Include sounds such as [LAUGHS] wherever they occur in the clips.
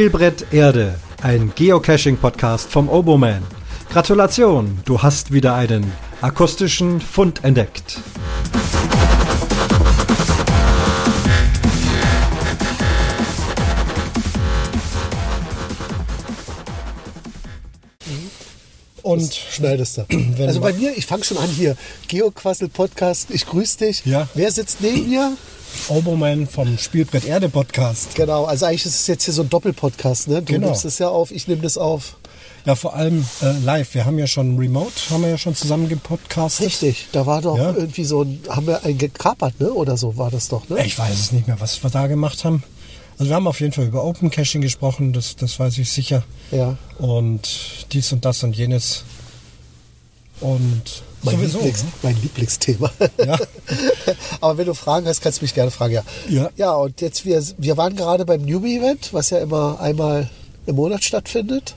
Spielbrett Erde, ein Geocaching-Podcast vom Oboman. Gratulation, du hast wieder einen akustischen Fund entdeckt. Und schneidest [CLEARS THROAT] du. Wenn also bei mir, ich fange schon an hier. Geoquassel Podcast, ich grüße dich. Ja. Wer sitzt neben mir? Oboman vom Spielbrett Erde Podcast. Genau, also eigentlich ist es jetzt hier so ein Doppelpodcast, ne? Du Genau. nimmst es ja auf, ich nehme das auf. Ja, vor allem äh, live. Wir haben ja schon Remote, haben wir ja schon zusammen gepodcastet. Richtig, da war doch Ja. irgendwie so ein, haben wir einen gekapert, ne? Oder so war das doch, ne? Ich weiß es nicht mehr, was wir da gemacht haben. Also wir haben auf jeden Fall über Open Caching gesprochen, das, das weiß ich sicher. Ja. Und dies und das und jenes. Und Mein, sowieso. Lieblings, ne? mein Lieblingsthema. Ja. [LAUGHS] Aber wenn du Fragen hast, kannst du mich gerne fragen, ja. Ja. Ja, und jetzt, wir, wir waren gerade beim Newbie-Event, was ja immer einmal im Monat stattfindet.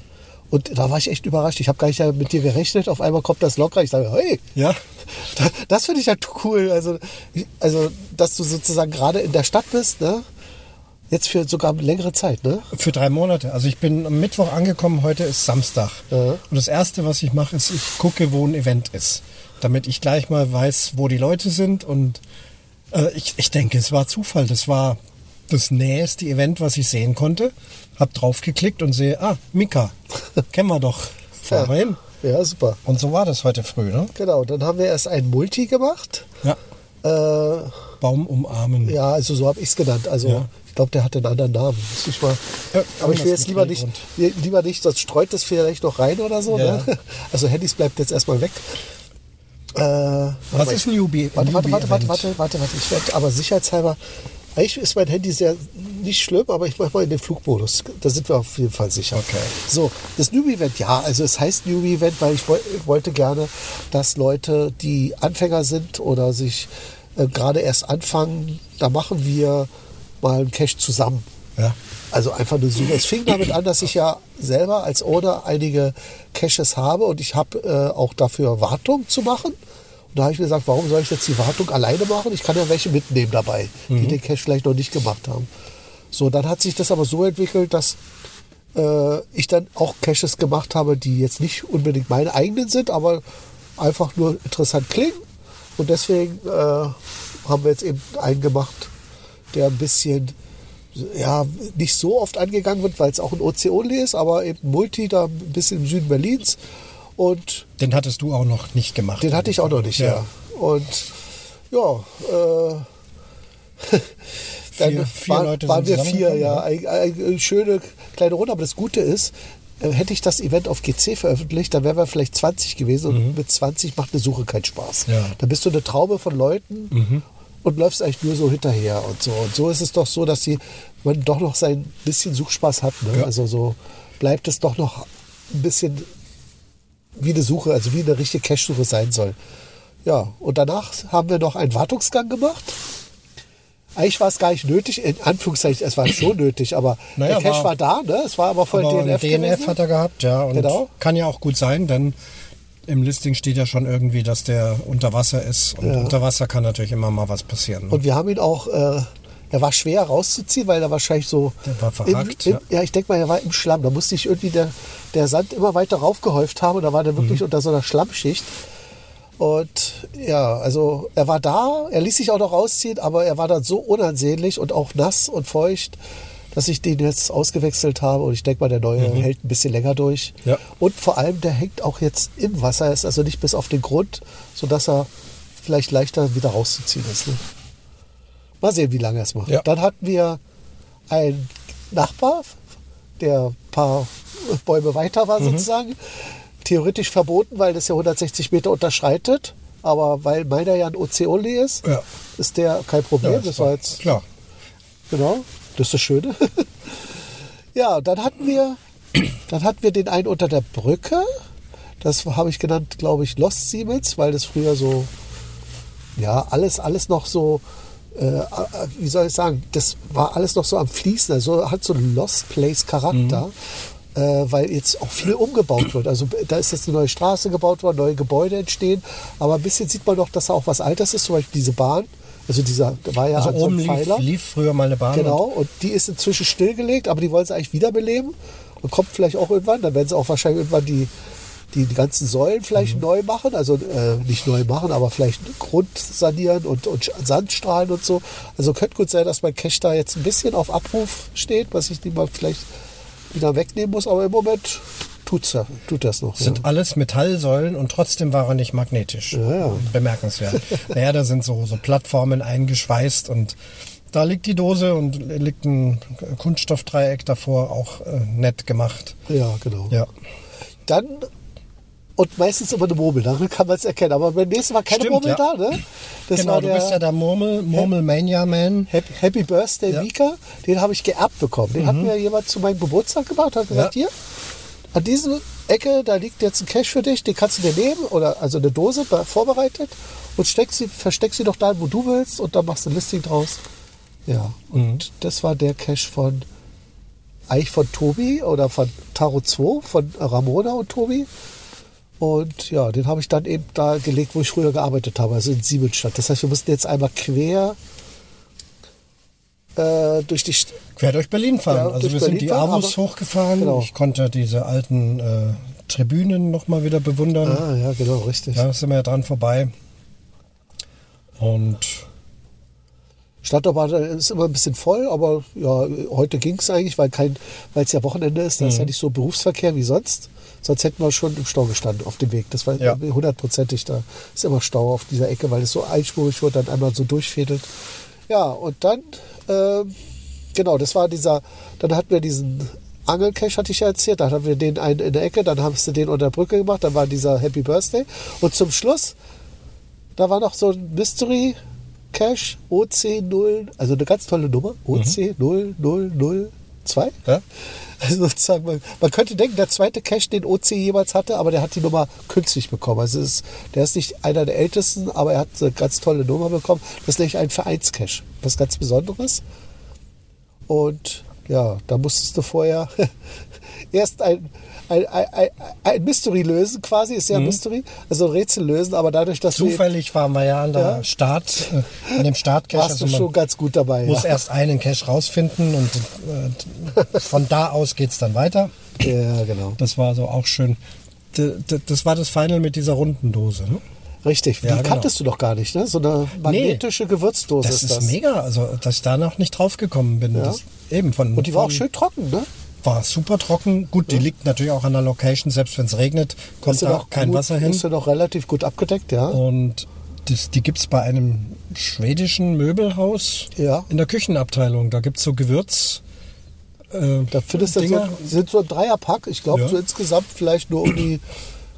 Und da war ich echt überrascht. Ich habe gar nicht mit dir gerechnet. Auf einmal kommt das locker. Ich sage, hey, Ja, Da- [LAUGHS] Das finde ich halt cool. Also, also, dass du sozusagen gerade in der Stadt bist, ne? Jetzt für sogar längere Zeit, ne? für drei Monate. Also ich bin am Mittwoch angekommen, heute ist Samstag. Ja. Und das Erste, was ich mache, ist, ich gucke, wo ein Event ist. Damit ich gleich mal weiß, wo die Leute sind. Und äh, ich, ich denke, es war Zufall. Das war das nächste Event, was ich sehen konnte. Hab draufgeklickt und sehe, ah, Mika, [LAUGHS] kennen wir doch. Fahren wir hin. Ja, super. Und so war das heute früh, ne? Genau, dann haben wir erst ein Multi gemacht. Ja. Äh, Baum umarmen. ja, also so habe ich es genannt. Also Ja. ich glaube, der hatte einen anderen Namen. Ich mal. Ja, Aber ich will jetzt lieber nicht, lieber nicht, sonst streut das vielleicht noch rein oder so. Ja. Ne? [LAUGHS] Also Handys bleibt jetzt erstmal weg. Äh, Was ist ein Newbie? Warte, warte, warte, warte, warte, warte, warte. Ich werde aber sicherheitshalber. Eigentlich ist mein Handy sehr nicht schlimm, aber ich mache mal in den Flugmodus. Da sind wir auf jeden Fall sicher. Okay. So, das Newbie-Event, ja, also es heißt Newbie-Event, weil ich woll- wollte gerne, dass Leute, die Anfänger sind oder sich äh, gerade erst anfangen, da machen wir mal einen Cache zusammen. Ja. Also einfach eine Suche. Es fing damit an, dass ich ja selber als Owner einige Caches habe und ich habe äh, auch dafür Wartung zu machen. Da habe ich mir gesagt, warum soll ich jetzt die Wartung alleine machen? Ich kann ja welche mitnehmen dabei, die den Cache vielleicht noch nicht gemacht haben. So, dann hat sich das aber so entwickelt, dass äh, ich dann auch Caches gemacht habe, die jetzt nicht unbedingt meine eigenen sind, aber einfach nur interessant klingen. Und deswegen äh, haben wir jetzt eben einen gemacht, der ein bisschen ja, nicht so oft angegangen wird, weil es auch ein OC-Only ist, aber eben Multi da ein bisschen im Süden Berlins. Und Den hattest du auch noch nicht gemacht. den hatte ich auch noch nicht, ja. Und ja, äh, [LAUGHS] dann Vier- vier waren, Leute waren wir vier, ja. ja. Eine, eine schöne kleine Runde. Aber das Gute ist, äh, hätte ich das Event auf GC veröffentlicht, dann wären wir vielleicht 20 gewesen und mit 20 macht eine Suche keinen Spaß. Mhm. Ja. Mhm. Da bist du eine Traube von Leuten und läufst eigentlich nur so hinterher und so. Und so ist es doch so, dass die, man doch noch sein bisschen Suchspaß hat. Ne? Ja. Also so bleibt es doch noch ein bisschen wie eine Suche, also wie eine richtige Cache-Suche sein soll. Ja, und danach haben wir noch einen Wartungsgang gemacht. Eigentlich war es gar nicht nötig, in Anführungszeichen, es war schon nötig, aber Naja, der Cache war- war, da, ne? Es war aber voll Aber DNF. DNF, gewesen. hat er gehabt, ja. Und Genau. kann ja auch gut sein, denn im Listing steht ja schon irgendwie, dass der unter Wasser ist. Und Ja. unter Wasser kann natürlich immer mal was passieren. ne? Und wir haben ihn auch, äh, er war schwer rauszuziehen, weil er wahrscheinlich so. Der war verhakt, im, ja. im, ja. ich denke mal, er war im Schlamm. Da musste ich irgendwie der, der Sand immer weiter raufgehäuft haben und da war der wirklich Mhm. unter so einer Schlammschicht. Und ja, also er war da, er ließ sich auch noch rausziehen, aber er war dann so unansehnlich und auch nass und feucht, dass ich den jetzt ausgewechselt habe. Und ich denke mal, der neue hält ein bisschen länger durch. Mhm. Ja. Und vor allem, der hängt auch jetzt im Wasser, ist also nicht bis auf den Grund, sodass er vielleicht leichter wieder rauszuziehen ist. Ne? Mal sehen, wie lange es macht. Ja. Dann hatten wir einen Nachbar, der ein paar Bäume weiter Mhm. war sozusagen. Theoretisch verboten, weil das ja 160 Meter unterschreitet. Aber weil meiner ja ein OC-Only ist, Ja. ist der kein Problem. Ja, das ist war jetzt Klar. Genau, das ist das Schöne. [LAUGHS] ja, dann hatten wir, dann hatten wir den einen unter der Brücke. Das habe ich genannt, glaube ich, Lost Siemens, weil das früher so, ja, alles, alles noch so, äh, wie soll ich sagen, das war alles noch so am Fließen. Also hat so einen Lost Place Charakter. Äh, weil jetzt auch viel umgebaut wird. Also da ist jetzt eine neue Straße gebaut worden, neue Gebäude entstehen, aber ein bisschen sieht man noch, dass da auch was Altes ist, zum Beispiel diese Bahn Also dieser da war ja Also an so oben lief, Pfeiler. lief früher mal eine Bahn. Genau, und die ist inzwischen stillgelegt, aber die wollen sie eigentlich wiederbeleben und kommt vielleicht auch irgendwann. Dann werden sie auch wahrscheinlich irgendwann die, die, die ganzen Säulen Mhm. vielleicht neu machen, also äh, nicht neu machen, aber vielleicht Grund sanieren und, und Sandstrahlen und so. Also könnte gut sein, dass mein Cache da jetzt ein bisschen auf Abruf steht, was ich die mal vielleicht wieder wegnehmen muss, aber im Moment tut's ja, tut das noch. Sind alles Metallsäulen und trotzdem war er nicht magnetisch. Ja, ja. Bemerkenswert. [LAUGHS] naja, da sind so, so Plattformen eingeschweißt und da liegt die Dose und liegt ein Kunststoffdreieck davor, auch äh, nett gemacht. ja. ja, genau. Ja. Dann und meistens immer eine Murmel, daran kann man es erkennen. Aber beim nächsten Mal keine Stimmt, Murmel ja. da, ne? Das genau, war du der bist ja der Murmel, Murmelmania Man. Happy, Happy Birthday Ja. Mhm. Mika. Den habe ich geerbt bekommen. Den hat mir jemand zu meinem Geburtstag gemacht, hat gesagt, Ja. hier, an dieser Ecke, da liegt jetzt ein Cash für dich, den kannst du dir nehmen, oder also eine Dose be- vorbereitet und steck sie, versteck sie doch da, wo du willst und dann machst du ein Listing draus. Ja, und Mhm. das war der Cash von eigentlich von Tobi oder von Taro 2, von Ramona und Tobi. Und ja, den habe ich dann eben da gelegt, wo ich früher gearbeitet habe, also in Siemensstadt. Das heißt, wir mussten jetzt einmal quer äh, durch die St Quer durch Berlin fahren. Ja, also wir Berlin sind die Avus hochgefahren. Genau. Ich konnte diese alten äh, Tribünen nochmal wieder bewundern. Ah, ja, genau, richtig. Da sind wir ja dran vorbei. Und Stadtbahn ist immer ein bisschen voll, aber ja, heute ging es eigentlich, weil kein, weil es ja Wochenende ist, da ist Mhm. ja nicht so Berufsverkehr wie sonst. Sonst hätten wir schon im Stau gestanden auf dem Weg. Das war Ja. hundertprozentig, da ist immer Stau auf dieser Ecke, weil es so einspurig wird, dann einmal so durchfädelt. Ja, und dann, ähm, genau, das war dieser, dann hatten wir diesen Angelcache, hatte ich ja erzählt, dann hatten wir den einen in der Ecke, dann haben sie den unter der Brücke gemacht, dann war dieser Happy Birthday. Und zum Schluss, da war noch so ein Mystery Cache OC0, also eine ganz tolle Nummer, OC0002. ja, Also sozusagen, man, man könnte denken, der zweite Cache, den OC jemals hatte, aber der hat die Nummer künstlich bekommen. Also ist, der ist nicht einer der ältesten, aber er hat eine ganz tolle Nummer bekommen. Das ist nämlich ein Vereinscache, was ganz Besonderes. Und ja, da musstest du vorher [LAUGHS] erst ein, ein, ein, ein, Mystery lösen, quasi, ist ja ein Mystery, also ein Rätsel lösen, aber dadurch, dass du zufällig waren wir ja an der Ja. Start, äh, an dem Startcache. warst Also du schon ganz gut dabei. muss Ja. erst einen Cache rausfinden und äh, von da aus geht's dann weiter. ja, genau. Das war so auch schön. Das war das Final mit dieser runden Dose. Ne? Richtig, die Ja, genau. kanntest du doch gar nicht, ne? So eine magnetische Gewürzdose Das ist das. mega, also dass ich da noch nicht drauf gekommen bin. Ja. Eben von, Und die war auch schön trocken, ne? War super trocken. Gut, die liegt natürlich auch an der Location, selbst wenn es regnet, kommt da noch kein gut, Wasser hin. Ist ja noch relativ gut abgedeckt, ja. Und das, die gibt es bei einem schwedischen Möbelhaus Ja. in der Küchenabteilung. Da gibt es so Gewürz. Äh, Da findest du so, sind so ein Dreierpack. Ich glaube, Ja. so insgesamt vielleicht nur um die,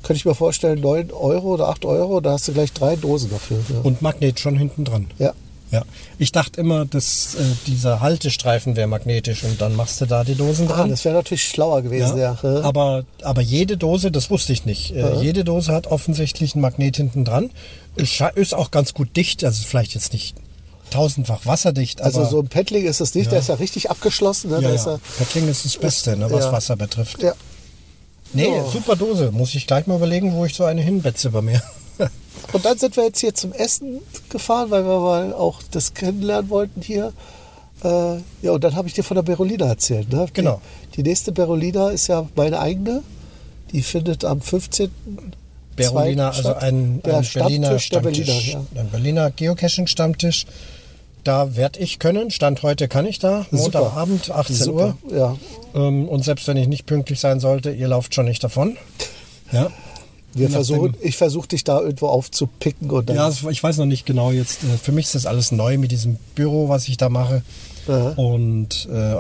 könnte ich mir vorstellen, 9 Euro oder 8 Euro. Da hast du gleich drei Dosen dafür. Ja. und Magnet schon hinten dran. ja. Ja. Ich dachte immer, dass äh, dieser Haltestreifen wäre magnetisch und dann machst du da die Dosen Ah, dran. das wäre natürlich schlauer gewesen, ja. ja. Aber, aber jede Dose, das wusste ich nicht, äh, jede Dose hat offensichtlich einen Magnet hinten dran. Ist Ist auch ganz gut dicht, also vielleicht jetzt nicht tausendfach wasserdicht, also so ein Paddling ist es nicht, der ist ja richtig abgeschlossen. Ne? ja, ist ja. er, Paddling ist das Beste, ne, was Ja. Wasser betrifft. ja. Nee, Ja. super Dose. Muss ich gleich mal überlegen, wo ich so eine hinbetze bei mir. [LAUGHS] Und dann sind wir jetzt hier zum Essen gefahren, weil wir mal auch das kennenlernen wollten hier. Äh, ja, und dann habe ich dir von der Berolina erzählt. Ne? Genau. Die, die nächste Berolina ist ja meine eigene. Die findet am 15. Berolina, also ein, ein Berliner Stammtisch. Berliner. Ja. Ein Berliner Geocaching-Stammtisch. Da werde ich können. Stand heute kann ich da. Montagabend, 18 Super. Uhr. Ja. Ähm, und selbst wenn ich nicht pünktlich sein sollte, ihr lauft schon nicht davon. Ja. Wir versuchen, ich versuche dich da irgendwo aufzupicken und. Ja, ich weiß noch nicht genau jetzt. äh, Für mich ist das alles neu mit diesem Büro, was ich da mache. Aha. Und äh,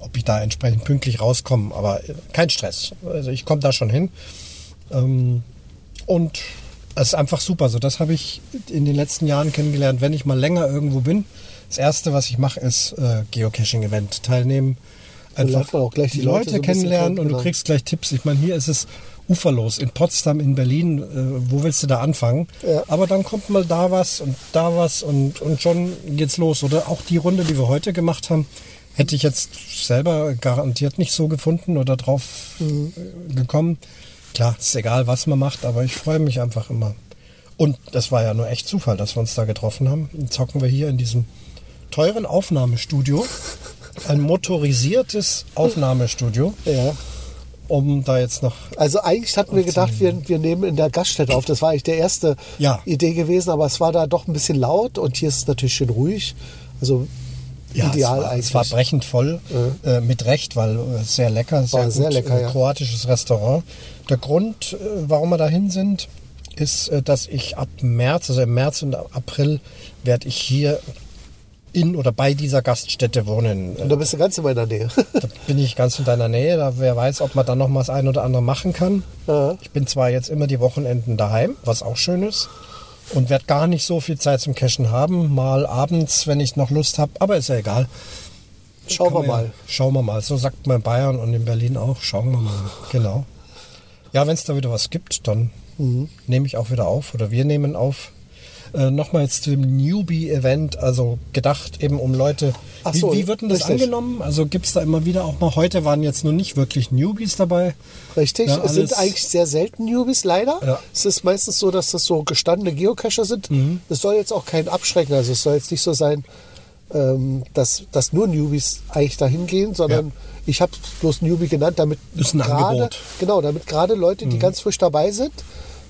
ob ich da entsprechend pünktlich rauskomme. Aber äh, kein Stress. Also ich komme da schon hin. Ähm, und es ist einfach super. So, das habe ich in den letzten Jahren kennengelernt. Wenn ich mal länger irgendwo bin, das Erste, was ich mache, ist äh, Geocaching-Event teilnehmen. man auch gleich die, die Leute Leute, so kennenlernen kennen, und genau. du kriegst gleich Tipps. Ich meine, hier ist es uferlos. In Potsdam, in Berlin, äh, wo willst du da anfangen? Ja. Aber dann kommt mal da was und da was und, und schon geht's los. Oder auch die Runde, die wir heute gemacht haben, hätte ich jetzt selber garantiert nicht so gefunden oder drauf Mhm. äh, gekommen. Klar, ist egal, was man macht, aber ich freue mich einfach immer. Und das war ja nur echt Zufall, dass wir uns da getroffen haben. Dann zocken wir hier in diesem teuren Aufnahmestudio. Ein motorisiertes Aufnahmestudio, Ja. um da jetzt noch. Also eigentlich hatten wir gedacht, wir, wir nehmen in der Gaststätte auf. Das war eigentlich der erste Ja. Idee gewesen, aber es war da doch ein bisschen laut und hier ist es natürlich schön ruhig. Also ideal es war, eigentlich. Es war brechend voll, äh, mit Recht, weil äh, sehr lecker, sehr, War gut, sehr lecker, äh, ja. kroatisches Restaurant. Der Grund, äh, warum wir dahin sind, ist, äh, dass ich ab März, also im März und April, werde ich hier in oder bei dieser Gaststätte wohnen. und da bist du ganz in meiner Nähe. [LAUGHS] Da bin ich ganz in deiner Nähe. Da wer weiß, ob man dann noch mal das ein oder andere machen kann. Ja. Ich bin zwar jetzt immer die Wochenenden daheim, was auch schön ist. Und werde gar nicht so viel Zeit zum Cashen haben. Mal abends, wenn ich noch Lust habe. Aber ist ja egal. Schauen wir man ja- mal. Schauen wir mal. So sagt man in Bayern und in Berlin auch. Schauen wir mal. Genau. Ja, wenn es da wieder was gibt, dann Mhm. nehme ich auch wieder auf oder wir nehmen auf. Äh, Nochmal jetzt zum Newbie-Event, also gedacht eben um Leute. Ach wie, so, wie wird denn das richtig. angenommen? Also gibt es da immer wieder auch mal, heute waren jetzt nur nicht wirklich Newbies dabei. Richtig, Ja, es sind eigentlich sehr selten Newbies, leider. Ja. Es ist meistens so, dass das so gestandene Geocacher sind. Mhm. Es soll jetzt auch kein Abschrecken, also es soll jetzt nicht so sein, ähm, dass, dass nur Newbies eigentlich dahin gehen, sondern Ja. Ich habe bloß Newbie genannt, damit Ist ein gerade, Angebot. Mhm. genau, damit gerade Leute, die ganz frisch dabei sind,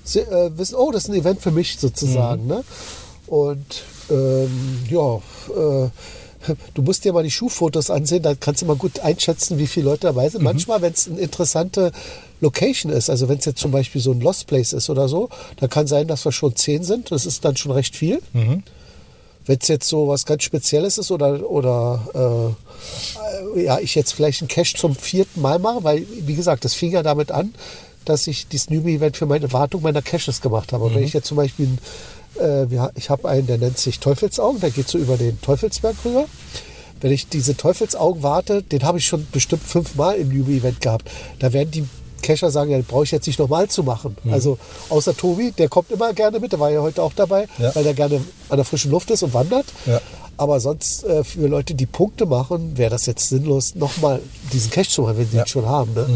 sie, äh, wissen, oh, das ist ein Event für mich Mhm. sozusagen. Ne? Und ähm, ja, äh, [LAUGHS] du musst dir mal die Schuhfotos ansehen, dann kannst du mal gut einschätzen, wie viele Leute dabei Mhm. sind. Manchmal, wenn es eine interessante Location ist, also wenn es jetzt zum Beispiel so ein Lost Place ist oder so, dann kann sein, dass wir schon zehn sind. Das ist dann schon recht viel. Mhm. Wenn es jetzt so was ganz Spezielles ist oder, oder äh, äh, ja, ich jetzt vielleicht einen Cache zum vierten Mal mache, weil, wie gesagt, das fing ja damit an, dass ich dieses Newbie-Event für meine Wartung meiner Caches gemacht habe. Und wenn ich jetzt zum Beispiel, äh, ich habe einen, der nennt sich Teufelsaugen, der geht so über den Teufelsberg rüber. Wenn ich diese Teufelsaugen warte, den habe ich schon bestimmt fünfmal im Newbie-Event gehabt. Da werden die Cacher sagen, ja, brauche ich jetzt nicht nochmal zu machen. Also außer Tobi, der kommt immer gerne mit, der war ja heute auch dabei, Ja. weil der gerne an der frischen Luft ist und wandert. Ja. Aber sonst äh, für Leute, die Punkte machen, wäre das jetzt sinnlos, nochmal diesen Cache zu machen, wenn sie Ja. ihn schon haben. Ne?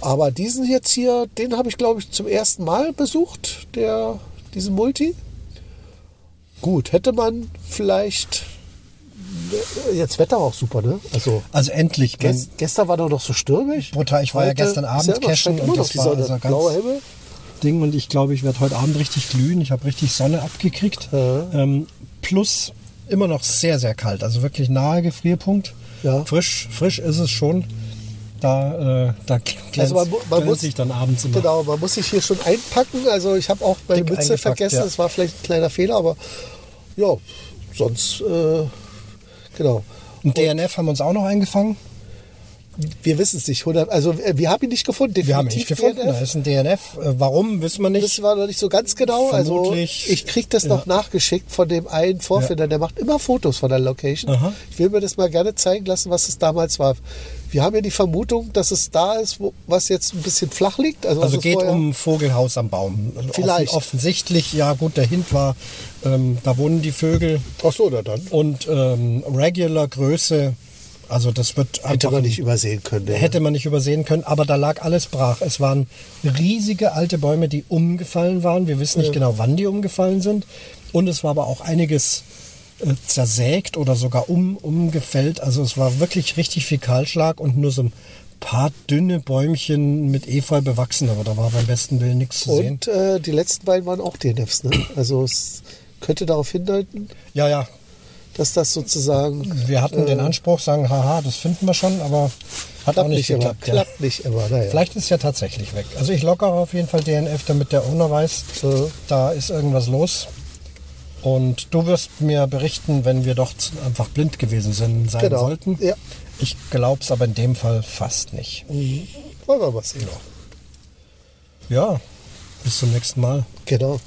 Aber diesen jetzt hier, den habe ich glaube ich zum ersten Mal besucht, der, diesen Multi. Gut, hätte man vielleicht, jetzt Wetter auch super, ne? Also Also endlich. Gest, gestern war doch noch so stürmisch. Brutal, ich war ja Heute gestern ist Abend ja cashen und das war also ganz- blauer Himmel. Ding und ich glaube, ich werde heute Abend richtig glühen. Ich habe richtig Sonne abgekriegt. Ja. Ähm, plus immer noch sehr, sehr kalt. Also wirklich nahe Gefrierpunkt. Ja. Frisch, frisch ist es schon. Da, äh, da glänzt, Also man, man muss sich dann abends immer. Genau, man muss sich hier schon einpacken. Also ich habe auch meine Dick Mütze vergessen. ja. Das war vielleicht ein kleiner Fehler, aber ja, sonst äh, genau. Und DNF haben uns auch noch eingefangen. Wir wissen es nicht. 100, also äh, wir haben ihn nicht gefunden. Wir haben ihn nicht definitiv gefunden. Da DNF. ist ein DNF. Äh, warum, wissen wir nicht. Das war noch nicht so ganz genau. Vermutlich, also ich krieg das noch nachgeschickt von dem einen Vorfinder, der macht immer Fotos von der Location. Aha. Ich will mir das mal gerne zeigen lassen, was es damals war. Wir haben ja die Vermutung, dass es da ist, wo, was jetzt ein bisschen flach liegt. Also, Also es geht um Vogelhaus am Baum. Also Vielleicht. Offen, offensichtlich, ja gut, der Hint war, ähm, da wohnen die Vögel Ach so, na dann. und ähm, Regular Größe, also das wird Hätte man nicht übersehen können. ja. hätte man nicht übersehen können, aber da lag alles brach. Es waren riesige alte Bäume, die umgefallen waren. Wir wissen nicht genau, wann die umgefallen sind. Und es war aber auch einiges äh, zersägt oder sogar um, umgefällt. Also es war wirklich richtig viel Kahlschlag und nur so ein paar dünne Bäumchen mit Efeu bewachsen, aber da war beim besten Willen nichts zu sehen. Und äh, die letzten beiden waren auch DNFs. Ne? Also es könnte darauf hindeuten, Ja, ja, dass das sozusagen wir hatten den Anspruch, sagen, haha, das finden wir schon, aber hat auch nicht nicht immer. geklappt. ja. Klappt nicht immer. Naja. Vielleicht ist es ja tatsächlich weg. Also ich lockere auf jeden Fall DNF, damit der Owner weiß, Ja. da ist irgendwas los. Und du wirst mir berichten, wenn wir doch einfach blind gewesen sind, sein Genau. sollten. Ja. Ich glaube es aber in dem Fall fast nicht. Wollen wir mal sehen. Ja, bis zum nächsten Mal. Genau.